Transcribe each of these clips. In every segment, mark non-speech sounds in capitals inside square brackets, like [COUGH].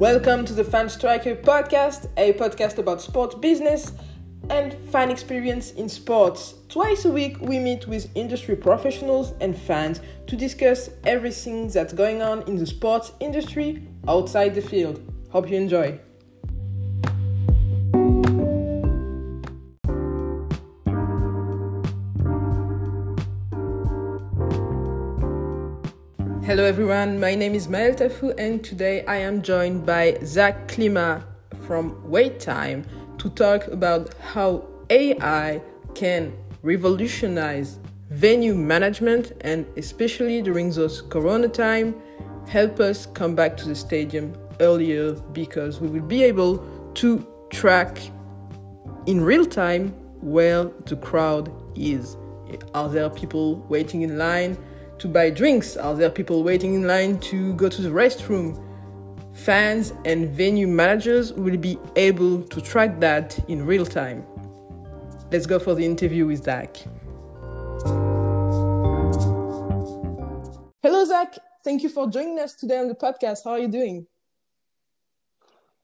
Welcome to the Fanstriker podcast, a podcast about sports business and fan experience in sports. Twice a week, we meet with industry professionals and fans to discuss everything that's going on in the sports industry outside the field. Hope you enjoy. Hello everyone, my name is Maël Tafu and today I am joined by Zach Klima from Wait Time to talk about how AI can revolutionize venue management and especially during those corona time help us come back to the stadium earlier because we will be able to track in real time where the crowd is. Are there people waiting in line? To buy drinks? Are there people waiting in line to go to the restroom? Fans and venue managers will be able to track that in real time. Let's go for the interview with Zach. Hello, Zach. Thank you for joining us today on the podcast. How are you doing?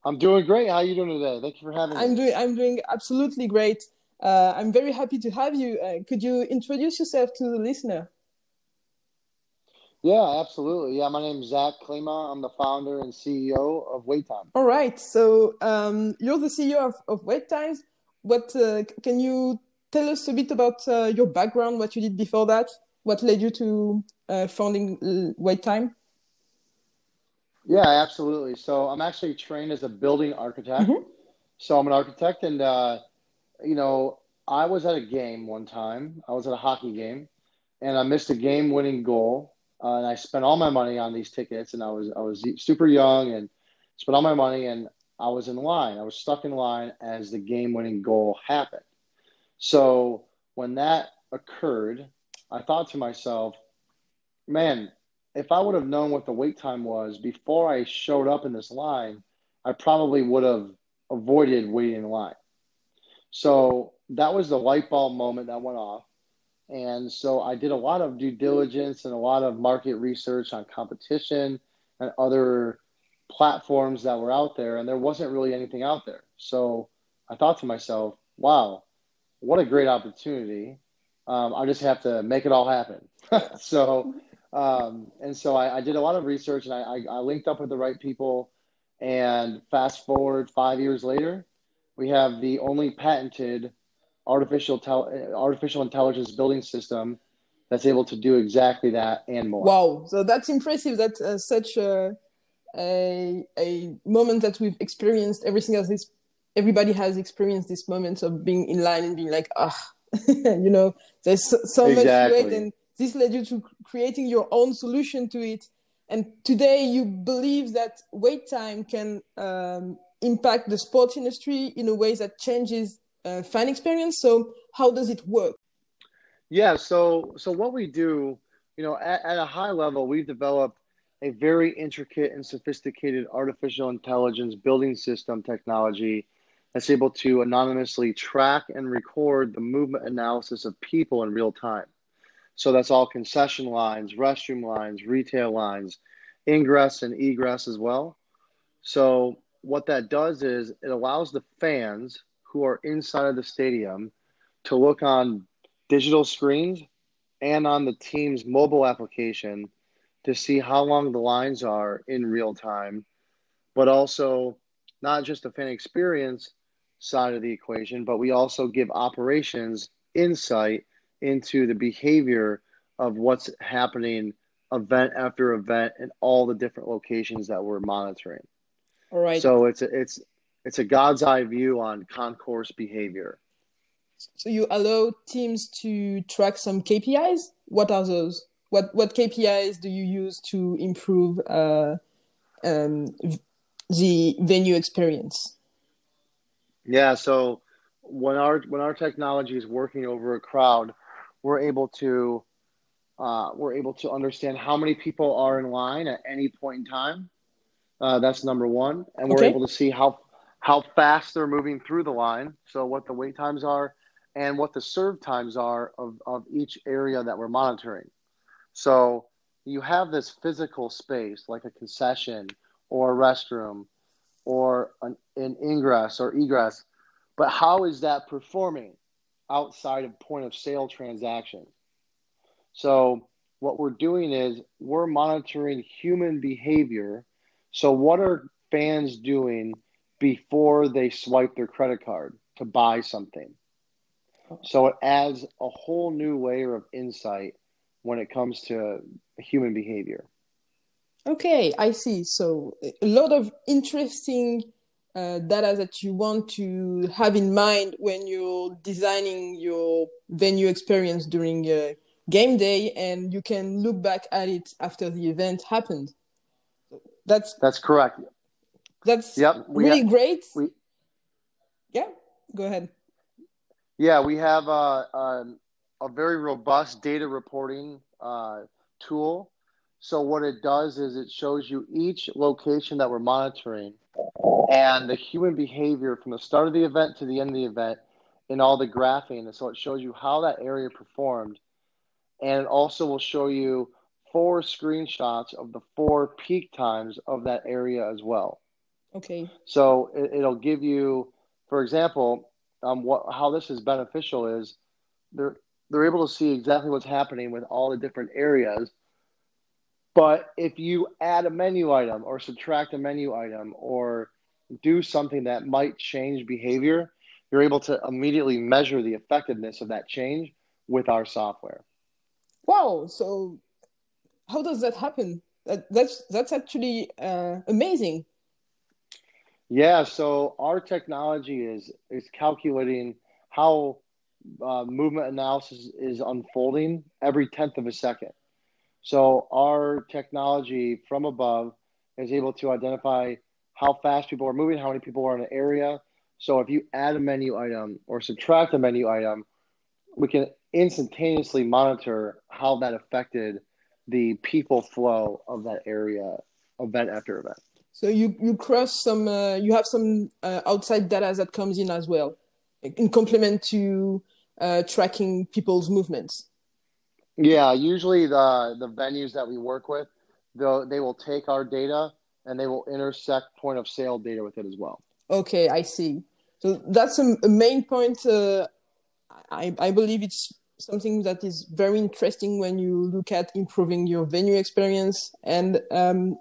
I'm doing great. How are you doing today? Thank you for having me. I'm doing. I'm doing absolutely great. Uh, I'm very happy to have you. Uh, could you introduce yourself to the listener? Yeah, absolutely. Yeah, my name is Zach Klima. I'm the founder and CEO of Wait Time. All right. So um, you're the CEO of, of Wait Times. What uh, can you tell us a bit about uh, your background? What you did before that? What led you to uh, founding uh, Wait Time? Yeah, absolutely. So I'm actually trained as a building architect. Mm-hmm. So I'm an architect, and uh, you know, I was at a game one time. I was at a hockey game, and I missed a game-winning goal uh, and I spent all my money on these tickets, and I was I was super young and spent all my money, and I was in line. I was stuck in line as the game-winning goal happened. So when that occurred, I thought to myself, "Man, if I would have known what the wait time was before I showed up in this line, I probably would have avoided waiting in line." So that was the light bulb moment that went off. And so I did a lot of due diligence and a lot of market research on competition and other platforms that were out there, and there wasn't really anything out there. So I thought to myself, wow, what a great opportunity. Um, I just have to make it all happen. [LAUGHS] so, um, and so I, I, did a lot of research and I, I, I linked up with the right people. And fast forward five years later, we have the only patented artificial tel- artificial intelligence building system that's able to do exactly that and more. Wow! So that's impressive. That uh, such a, a a moment that we've experienced. Everything else is everybody has experienced this moment of being in line and being like, ah, [LAUGHS] you know, there's so, so exactly. much wait, and this led you to creating your own solution to it. And today, you believe that wait time can um, impact the sports industry in a way that changes uh, fan experience. So how does it work? Yeah, so so what we do, you know, at, at a high level, we've developed a very intricate and sophisticated artificial intelligence building system technology that's able to anonymously track and record the movement analysis of people in real time. So that's all concession lines, restroom lines, retail lines, ingress and egress as well. So what that does is it allows the fans who are inside of the stadium to look on digital screens and on the team's mobile application to see how long the lines are in real time, but also not just the fan experience side of the equation, but we also give operations insight into the behavior of what's happening event after event in all the different locations that we're monitoring. All right. So it's it's it's a God's eye view on concourse behavior. So you allow teams to track some KPIs. What are those? What what KPIs do you use to improve uh, um, the venue experience? Yeah, so when our when our technology is working over a crowd, we're able to uh, we're able to understand how many people are in line at any point in time. Uh, that's number one, and we're okay. able to see how how fast they're moving through the line, so what the wait times are, and what the serve times are of, of each area that we're monitoring. So you have this physical space like a concession or a restroom or an, an ingress or egress, but how is that performing outside of point of sale transactions? So what we're doing is we're monitoring human behavior. So what are fans doing before they swipe their credit card to buy something? So it adds a whole new layer of insight when it comes to human behavior. Okay, I see. So a lot of interesting uh, data that you want to have in mind when you're designing your venue experience during a game day, and you can look back at it after the event happened. That's that's correct. That's yep, really have, great. We, yeah, go ahead. Yeah, we have a, a, a very robust data reporting uh, tool. So what it does is it shows you each location that we're monitoring and the human behavior from the start of the event to the end of the event in all the graphing. And so it shows you how that area performed. And it also will show you four screenshots of the four peak times of that area as well. Okay. So it, will give you, for example, um, what how this is beneficial is they're they're able to see exactly what's happening with all the different areas. But if you add a menu item or subtract a menu item or do something that might change behavior, you're able to immediately measure the effectiveness of that change with our software. Wow! So, how does that happen? That, that's that's actually uh, amazing. Yeah, so our technology is is calculating how uh, movement analysis is unfolding every tenth of a second. So our technology from above is able to identify how fast people are moving, how many people are in an area. So if you add a menu item or subtract a menu item, we can instantaneously monitor how that affected the people flow of that area event after event. So you you cross some uh, you have some uh, outside data that comes in as well, in complement to uh, tracking people's movements. Yeah, usually the the venues that we work with, they will take our data and they will intersect point of sale data with it as well. Okay, I see. So that's a, a main point. Uh, I I believe it's something that is very interesting when you look at improving your venue experience and um,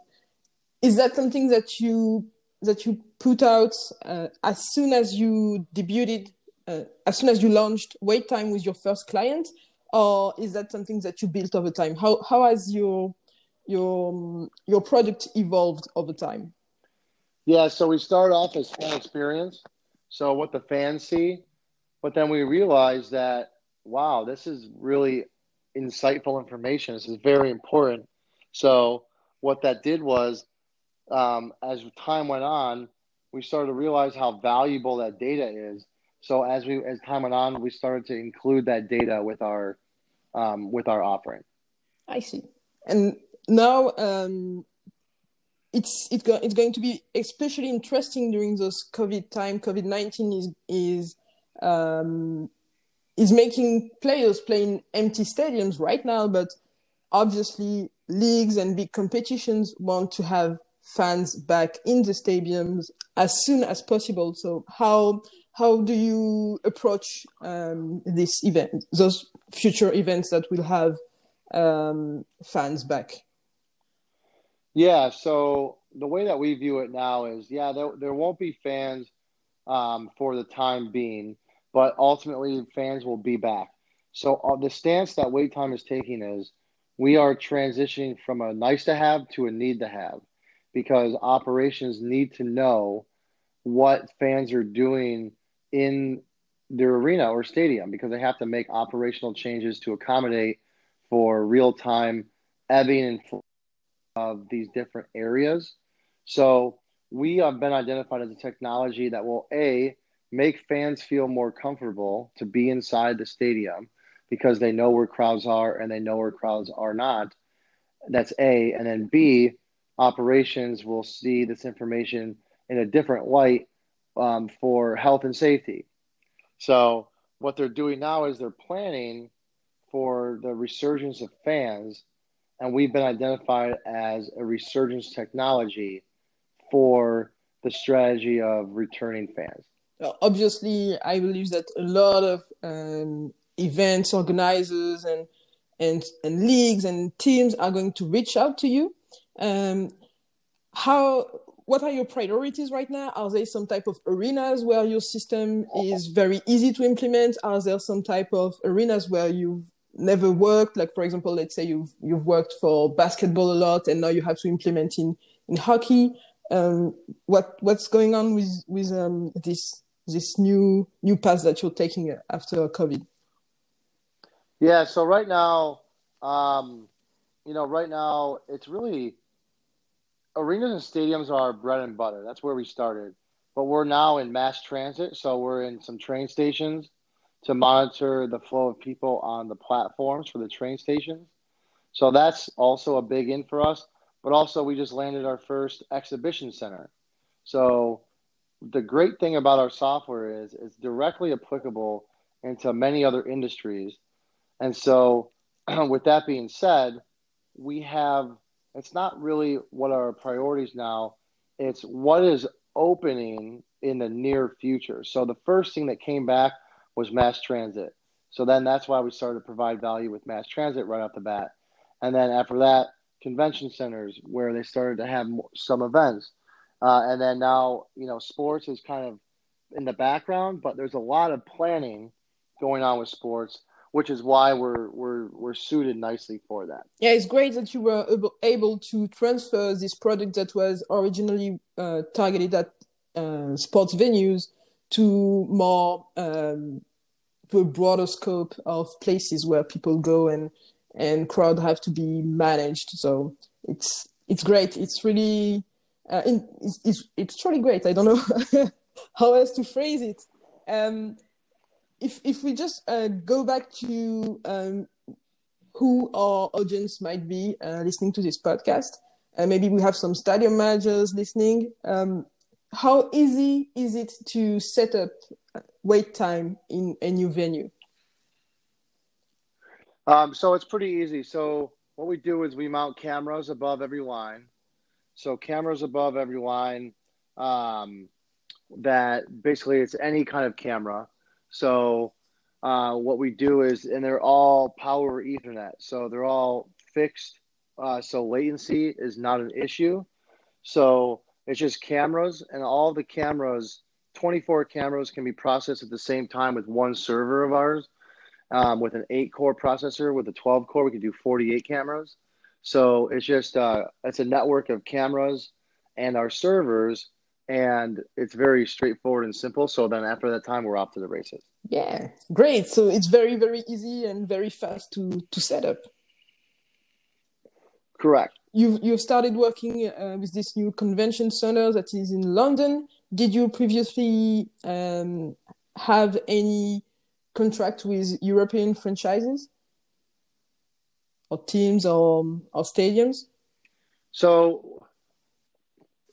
is that something that you that you put out uh, as soon as you debuted uh, as soon as you launched wait time with your first client? Or is that something that you built over time? How how has your your your product evolved over time? Yeah so we started off as fan experience so what the fans see but then we realized that wow this is really insightful information. This is very important. So what that did was um, as time went on, we started to realize how valuable that data is. So as we as time went on, we started to include that data with our um, with our offering. I see. And now um, it's it's, go- it's going to be especially interesting during those COVID time. COVID nineteen is is um, is making players playing empty stadiums right now, but obviously leagues and big competitions want to have fans back in the stadiums as soon as possible. So how how do you approach um, this event, those future events that will have um, fans back? Yeah, so the way that we view it now is, yeah, there, there won't be fans um, for the time being, but ultimately fans will be back. So uh, the stance that Wait Time is taking is we are transitioning from a nice to have to a need to have because operations need to know what fans are doing in their arena or stadium because they have to make operational changes to accommodate for real time ebbing and of these different areas. So we have been identified as a technology that will a make fans feel more comfortable to be inside the stadium because they know where crowds are and they know where crowds are not. That's a, and then b operations will see this information in a different light um, for health and safety. So, what they're doing now is they're planning for the resurgence of fans, and we've been identified as a resurgence technology for the strategy of returning fans. Obviously, I believe that a lot of um, events organizers and and and leagues and teams are going to reach out to you. Um, how what are your priorities right now? Are there some type of arenas where your system is very easy to implement? Are there some type of arenas where you've never worked? Like for example, let's say you've you've worked for basketball a lot and now you have to implement in in hockey. Um, what what's going on with with um, this this new new path that you're taking after COVID? Yeah, so right now, um, you know, right now it's really arenas and stadiums are our bread and butter. That's where we started. But we're now in mass transit, so we're in some train stations to monitor the flow of people on the platforms for the train stations. So that's also a big in for us. But also, we just landed our first exhibition center. So the great thing about our software is it's directly applicable into many other industries. And so, [CLEARS THROAT] with that being said, we have it's not really what our priorities now. It's what is opening in the near future. So the first thing that came back was mass transit. So then that's why we started to provide value with mass transit right off the bat. And then after that, convention centers where they started to have some events. Uh, and then now, you know, sports is kind of in the background, but there's a lot of planning going on with sports which is why we're we're we're suited nicely for that. Yeah, it's great that you were able to transfer this product that was originally uh, targeted at uh, sports venues to more um, to a broader scope of places where people go and and crowd have to be managed. So it's it's great. It's really uh, it's, it's it's really great. I don't know [LAUGHS] how else to phrase it. Um, if if we just uh, go back to um, who our audience might be uh, listening to this podcast, uh, maybe we have some stadium managers listening. Um, how easy is it to set up wait time in a new venue? Um, so it's pretty easy. So what we do is we mount cameras above every line. So cameras above every line. Um, that basically it's any kind of camera. So uh, what we do is, and they're all power Ethernet, so they're all fixed. Uh, so latency is not an issue. So it's just cameras, and all the cameras, 24 cameras, can be processed at the same time with one server of ours. Um, with an eight core processor, with a 12 core, we can do 48 cameras. So it's just uh, it's a network of cameras and our servers and it's very straightforward and simple. So then after that time, we're off to the races. Yeah, great. So it's very very easy and very fast to to set up. Correct. You've you've started working uh, with this new convention center that is in London. Did you previously um, have any contract with European franchises or teams or or stadiums? So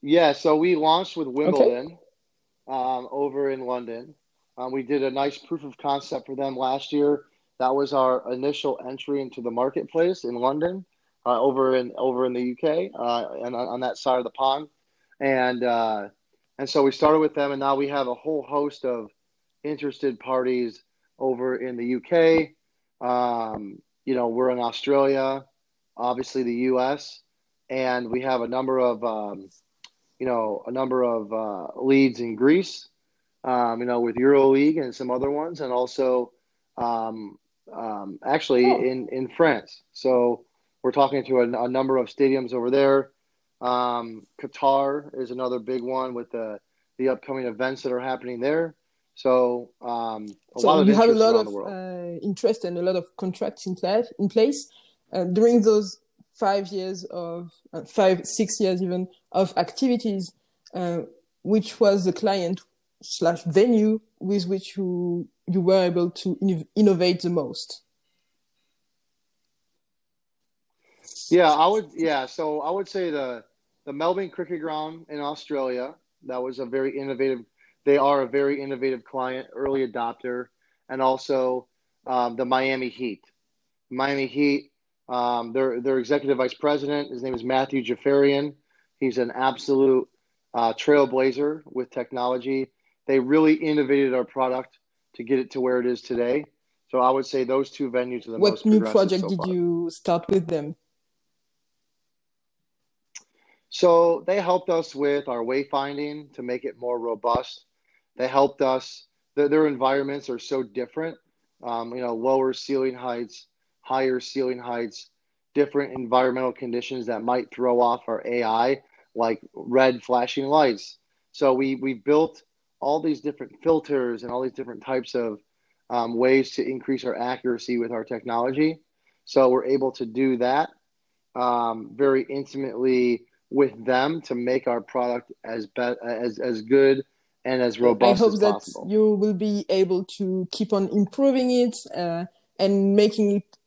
yeah, so we launched with Wimbledon okay. um, over in London. Um, we did a nice proof of concept for them last year. That was our initial entry into the marketplace in London, uh, over in over in the UK, uh, and on, on, that side of the pond, and uh, and so we started with them, and now we have a whole host of interested parties over in the UK. Um, you know, we're in Australia, obviously the US, and we have a number of um, you know, a number of uh, leads in Greece, um, you know, with EuroLeague and some other ones, and also um, um, actually oh. in, in France. So we're talking to a, a number of stadiums over there. Um, Qatar is another big one with the, the upcoming events that are happening there. So, um, a so lot of you have a lot of uh, interest and a lot of contracts in place. In place. Uh, during those five years of uh, five six years even of activities uh, which was the client slash venue with which you you were able to in- innovate the most. Yeah i would yeah so i would say the the melbourne cricket ground in australia that was a very innovative they are a very innovative client early adopter and also um, the miami heat. Miami heat um, their their executive vice president, his name is Matthew Jafarian. He's an absolute uh, Trailblazer with technology. They really innovated our product to get it to where it is today. So I would say those two venues are the what most. What new project so did far. you start with them? So they helped us with our wayfinding to make it more robust. They helped us. Their, their environments are so different. Um, you know, lower ceiling heights, higher ceiling heights, different environmental conditions that might throw off our AI, like red flashing lights. So we we built all these different filters and all these different types of um, ways to increase our accuracy with our technology. So we're able to do that um, very intimately with them to make our product as be- as as good and as robust I hope that possible. you will be able to keep on improving it uh, and making it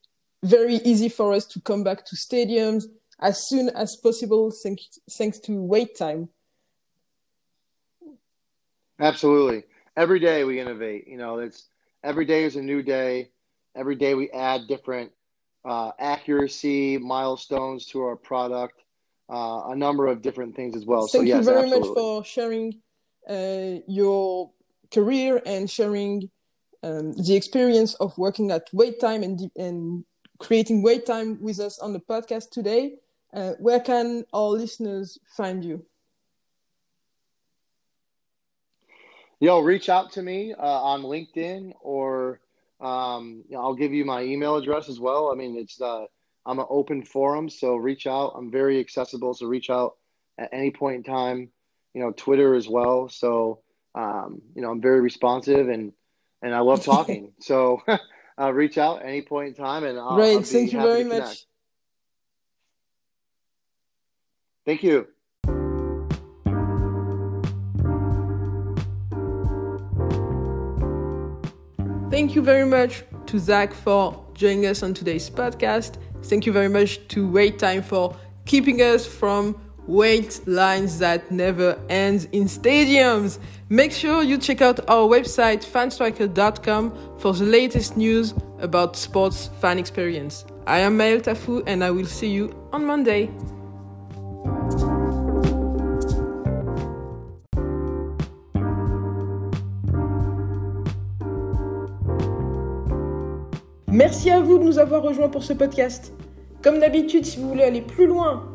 very easy for us to come back to stadiums as soon as possible thanks, thanks to wait time. Absolutely. Every day we innovate. You know, it's every day is a new day. Every day we add different uh, accuracy milestones to our product uh, a number of different things as well. Thank so, yes, you very absolutely. much for sharing uh, your career and sharing um, the experience of working at Wait Time and, and creating Wait Time with us on the podcast today. Uh, where can our listeners find you? Yo, reach out to me uh, on LinkedIn or um, you know, I'll give you my email address as well. I mean, it's uh, I'm an open forum, so reach out. I'm very accessible, so reach out at any point in time. You know, Twitter as well. So, um, you know, I'm very responsive and and I love [LAUGHS] talking. so, [LAUGHS] uh, reach out any point in time, and I'll, Great. I'll Thank you very much. Thank you. Thank you very much to Zach for joining us on today's podcast. Thank you very much to Wait Time for keeping us from wait lines that never end in stadiums. Make sure you check out our website fanstriker.com for the latest news about sports fan experience. I am Maël Tafu and I will see you on Monday. Merci à vous de nous avoir rejoints pour ce podcast. Comme d'habitude, si vous voulez aller plus loin